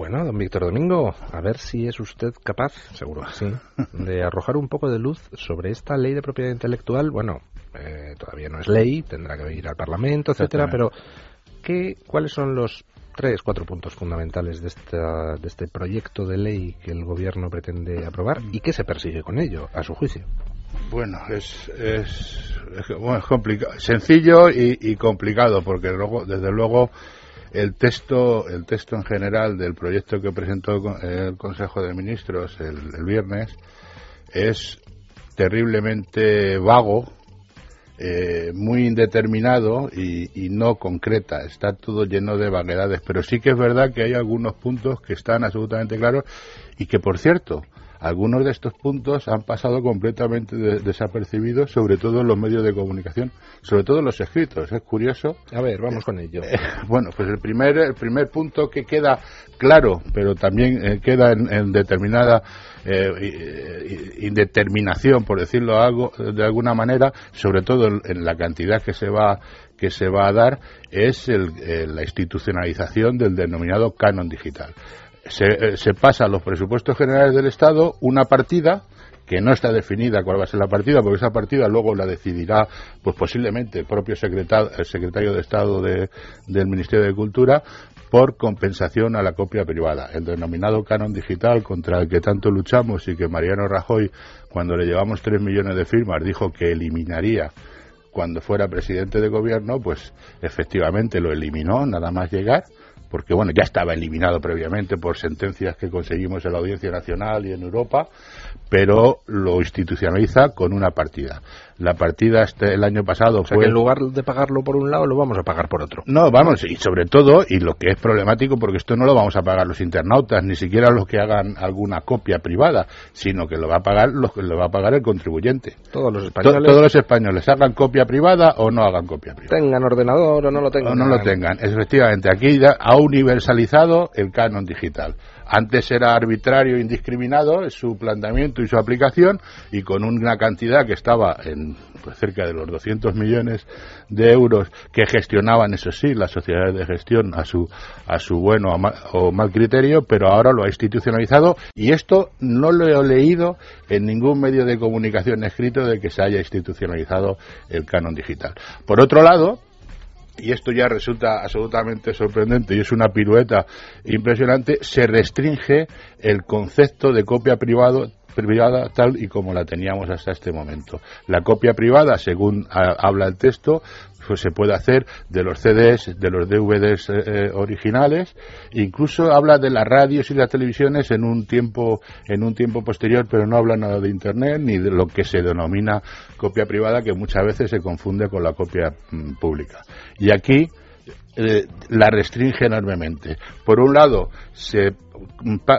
Bueno, don Víctor Domingo, a ver si es usted capaz, seguro sí, de arrojar un poco de luz sobre esta ley de propiedad intelectual. Bueno, eh, todavía no es ley, tendrá que ir al Parlamento, etcétera, pero ¿qué, ¿cuáles son los tres, cuatro puntos fundamentales de, esta, de este proyecto de ley que el Gobierno pretende aprobar y qué se persigue con ello, a su juicio? Bueno, es, es, complicado, sencillo y, complicado, porque luego, desde luego, el texto, el texto en general del proyecto que presentó el Consejo de Ministros el, viernes es terriblemente vago, eh, muy indeterminado y, y, no concreta. Está todo lleno de vaguedades, pero sí que es verdad que hay algunos puntos que están absolutamente claros y que, por cierto, algunos de estos puntos han pasado completamente desapercibidos, sobre todo en los medios de comunicación, sobre todo en los escritos. Es curioso. A ver, vamos con ello. Eh, bueno, pues el primer, el primer punto que queda claro, pero también eh, queda en, determinada eh, indeterminación, por decirlo algo, de alguna manera, sobre todo en, la cantidad que se va que se va a dar es la institucionalización del denominado canon digital. Eh, se, pasa a los presupuestos generales del Estado una partida que no está definida cuál va a ser la partida, porque esa partida luego la decidirá, pues posiblemente el propio secretario, el secretario de Estado del Ministerio de Cultura, por compensación a la copia privada. El denominado canon digital contra el que tanto luchamos y que Mariano Rajoy, cuando le llevamos tres millones de firmas, dijo que eliminaría cuando fuera presidente de gobierno, pues efectivamente lo eliminó nada más llegar porque bueno, ya estaba eliminado previamente por sentencias que conseguimos en la Audiencia Nacional y en Europa, pero lo institucionaliza con una partida. La partida este, el año pasado o sea, que en lugar de pagarlo por un lado, lo vamos a pagar por otro. No, vamos, y sobre todo, y lo que es problemático, porque esto no lo vamos a pagar los internautas, ni siquiera los que hagan alguna copia privada, sino que lo va a pagar, lo, lo va a pagar el contribuyente. Todos los españoles. todos los españoles, hagan copia privada o no hagan copia privada. Tengan ordenador o no lo tengan. O no lo tengan. Efectivamente, aquí ha universalizado el canon digital. Antes era arbitrario e indiscriminado su planteamiento y su aplicación y con una cantidad que estaba en pues, cerca de los 200 millones de euros que gestionaban, eso sí, las sociedades de gestión a su, a su bueno o mal, criterio, pero ahora lo ha institucionalizado y esto no lo he leído en ningún medio de comunicación escrito de que se haya institucionalizado el canon digital. Por otro lado, y esto ya resulta absolutamente sorprendente y es una pirueta impresionante, se restringe el concepto de copia privado privada tal y como la teníamos hasta este momento. La copia privada, según habla el texto, pues se puede hacer de los CDs, de los DVDs eh, eh, originales, incluso habla de las radios y las televisiones en un tiempo en un tiempo posterior, pero no habla nada de internet ni de lo que se denomina copia privada que muchas veces se confunde con la copia mm, pública. Y aquí eh, la restringe enormemente. Por un lado, se,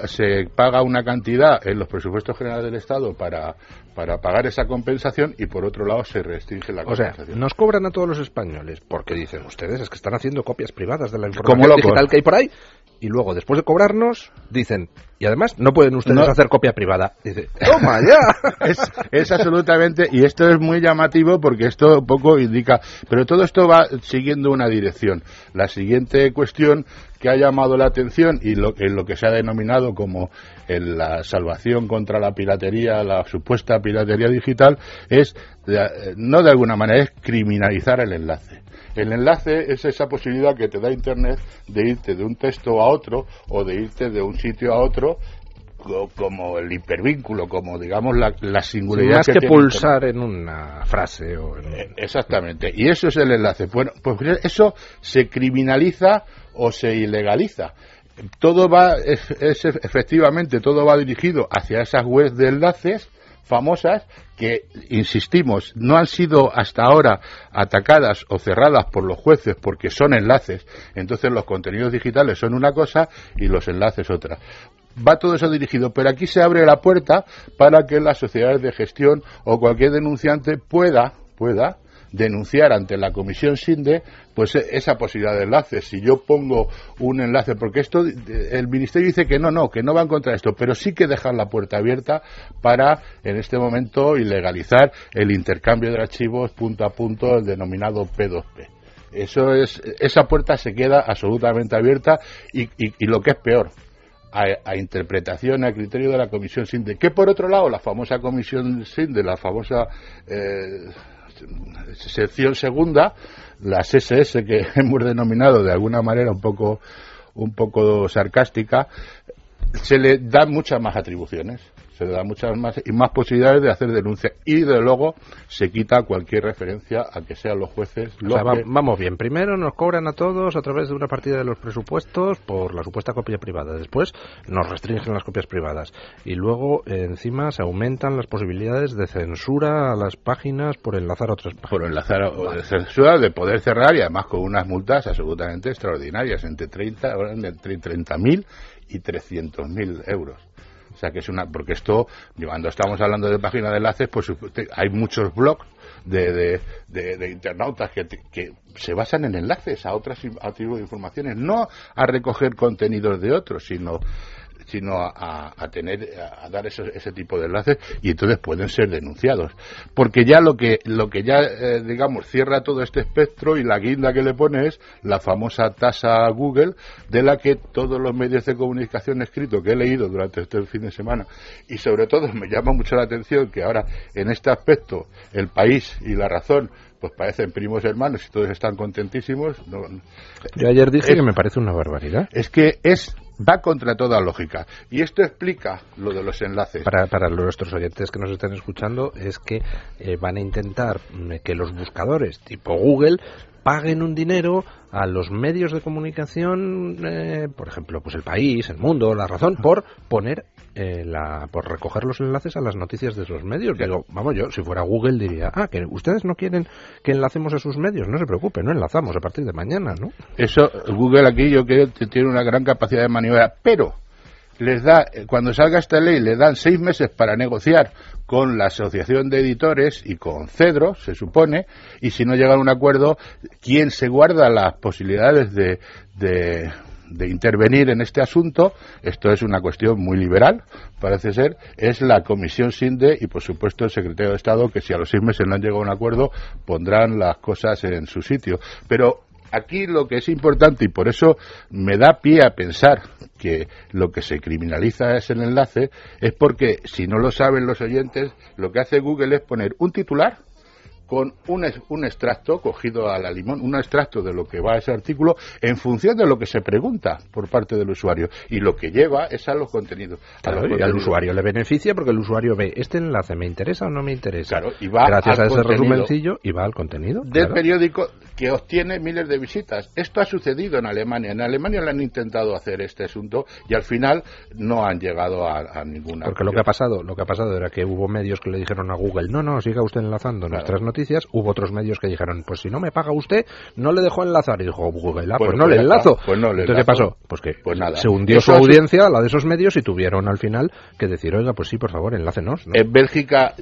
se paga una cantidad en los presupuestos generales del Estado para para pagar esa compensación y por otro lado se restringe la compensación. O sea, nos cobran a todos los españoles porque dicen ustedes es que están haciendo copias privadas de la información digital que hay por ahí y luego después de cobrarnos dicen y además no pueden ustedes hacer copia privada. Dice, toma ya. es, es, absolutamente y esto es muy llamativo porque esto un poco indica, pero todo esto va siguiendo una dirección. La siguiente cuestión que ha llamado la atención y lo, en lo que se ha denominado como en la salvación contra la piratería, la supuesta piratería digital, es no de alguna manera es criminalizar el enlace. El enlace es esa posibilidad que te da Internet de irte de un texto a otro o de irte de un sitio a otro como el hipervínculo, como digamos la, la singularidad. más que, pulsar en una frase. O eh, Exactamente. Y eso es el enlace. Bueno, pues eso se criminaliza o se ilegaliza. Todo va, es, efectivamente, todo va dirigido hacia esas webs de enlaces famosas que, insistimos, no han sido hasta ahora atacadas o cerradas por los jueces porque son enlaces. Entonces los contenidos digitales son una cosa y los enlaces otra. Va todo eso dirigido, pero aquí se abre la puerta para que las sociedades de gestión o cualquier denunciante pueda, pueda denunciar ante la comisión SINDE pues e, esa posibilidad de enlace. Si yo pongo un enlace, porque esto, el Ministerio dice que no, no, que no va en contra de esto, pero sí que dejar la puerta abierta para, en este momento, ilegalizar el intercambio de archivos punto a punto, el denominado P2P. Eso es, esa puerta se queda absolutamente abierta y, y lo que es peor, a, interpretación, a criterio de la Comisión SINDE. Que por otro lado, la famosa Comisión SINDE, la famosa eh, sección segunda, las SS que hemos denominado de alguna manera un poco un poco sarcástica, se le dan muchas más atribuciones se le da muchas más y más posibilidades de hacer denuncia. Y de luego se quita cualquier referencia a que sean los jueces los vamos bien. Primero nos cobran a todos a través de una partida de los presupuestos por la supuesta copia privada. Después nos restringen las copias privadas. Y luego encima se aumentan las posibilidades de censura a las páginas por enlazar otras páginas. por enlazar o de censura de poder cerrar y además con unas multas absolutamente extraordinarias entre 30 entre 30.000 y 300.000 euros sea que es una, porque esto, cuando estamos hablando de página de enlaces, pues hay muchos blogs de, de, internautas que, que, se basan en enlaces a otras a de informaciones, no a recoger contenidos de otros, sino sino a, tener a dar ese tipo de enlaces y entonces pueden ser denunciados porque ya lo que lo que ya eh, digamos cierra todo este espectro y la guinda que le pone es la famosa tasa Google de la que todos los medios de comunicación escritos que he leído durante este fin de semana y sobre todo me llama mucho la atención que ahora en este aspecto el país y la razón pues parecen primos hermanos y todos están contentísimos. Yo ayer dije que me parece una barbaridad. Es que es va contra toda lógica. Y esto explica lo de los enlaces. Para, para nuestros oyentes que nos estén escuchando, es que eh, van a intentar mm, que los buscadores tipo Google paguen un dinero a los medios de comunicación, eh, por ejemplo, pues el país, el mundo, la razón, por poner eh, la, por recoger los enlaces a las noticias de esos medios. Digo, vamos, yo si fuera Google diría, ah, que ustedes no quieren que enlacemos a sus medios, no se preocupe, no enlazamos a partir de mañana, ¿no? Eso, Google aquí yo creo que tiene una gran capacidad de maniobra, pero les da, cuando salga esta ley, le dan seis meses para negociar con la Asociación de Editores y con Cedro, se supone, y si no llegan a un acuerdo, ¿quién se guarda las posibilidades de, de, de intervenir en este asunto, esto es una cuestión muy liberal, parece ser, es la Comisión SINDE y, por supuesto, el Secretario de Estado, que si a los seis meses no han llegado a un acuerdo, pondrán las cosas en su sitio. Pero aquí lo que es importante, y por eso me da pie a pensar que lo que se criminaliza es el enlace, es porque, si no lo saben los oyentes, lo que hace Google es poner un titular con un, un, extracto cogido a la limón, un extracto de lo que va a ese artículo en función de lo que se pregunta por parte del usuario y lo que lleva es a los contenidos. y al usuario le beneficia porque el usuario ve este enlace me interesa o no me interesa. y va Gracias a ese resumencillo y va al contenido. Del periódico que obtiene miles de visitas. Esto ha sucedido en Alemania. En Alemania le han intentado hacer este asunto y al final no han llegado a, ninguna. Porque lo que ha pasado, lo que ha pasado era que hubo medios que le dijeron a Google, no, no, siga usted enlazando nuestras noticias hubo otros medios que dijeron, pues si no me paga usted, no le dejo enlazar. Y dijo Google, ah, pues, pues, no le pues enlazo. Pues no Entonces, ¿qué pasó? Pues que pues nada. se hundió su audiencia, la de esos medios, y tuvieron al final que decir, oiga, pues sí, por favor, enlácenos. En Bélgica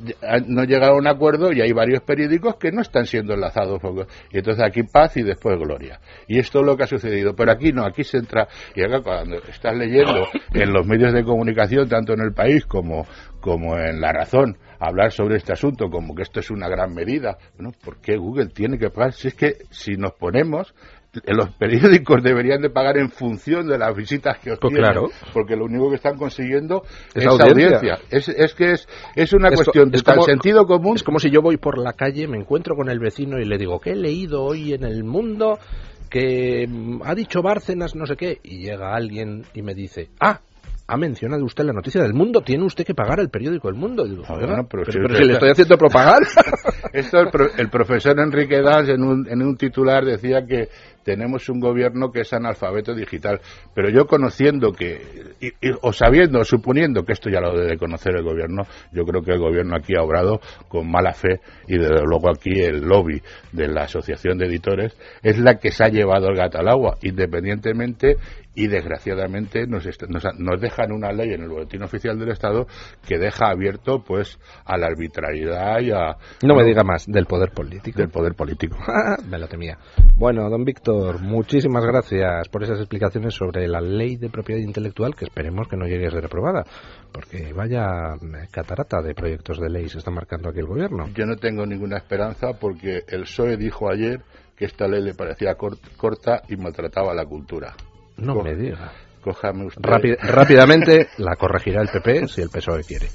no llegaron a un acuerdo y hay varios periódicos que no están siendo enlazados. Y entonces aquí paz y después gloria. Y esto es lo que ha sucedido. Pero aquí no, aquí se entra, y acá cuando estás leyendo en los medios de comunicación, tanto en el país como, como en La Razón, hablar sobre este asunto como que esto es una gran medida. Bueno, ¿por qué Google tiene que pagar? Si es que si nos ponemos los periódicos deberían de pagar en función de las visitas que pues obtienen, claro. porque lo único que están consiguiendo es, audiencia. Es, es, que es, es una cuestión de tal sentido común. Es como si yo voy por la calle, me encuentro con el vecino y le digo, ¿qué he leído hoy en el mundo? que ha dicho Bárcenas no sé qué, y llega alguien y me dice, ah, ha mencionado usted la noticia del mundo, tiene usted que pagar el periódico El Mundo. Ah, pero, si, le estoy haciendo propagar. Esto el, profesor Enrique Das en un, en un titular decía que tenemos un gobierno que es analfabeto digital. Pero yo conociendo que, o sabiendo, o suponiendo que esto ya lo debe conocer el gobierno, yo creo que el gobierno aquí ha obrado con mala fe y desde luego aquí el lobby de la Asociación de Editores es la que se ha llevado el gato al agua, independientemente y desgraciadamente nos, nos, dejan una ley en el boletín oficial del Estado que deja abierto pues a la arbitrariedad y a no me diga más del poder político. Del poder político. Me lo temía. Bueno don Víctor muchísimas gracias por esas explicaciones sobre la ley de propiedad intelectual que esperemos que no llegue a ser aprobada porque vaya catarata de proyectos de ley se está marcando aquí el gobierno yo no tengo ninguna esperanza porque el PSOE dijo ayer que esta ley le parecía corta y maltrataba a la cultura no me diga. Cójame usted. rápidamente la corregirá el PP si el PSOE quiere.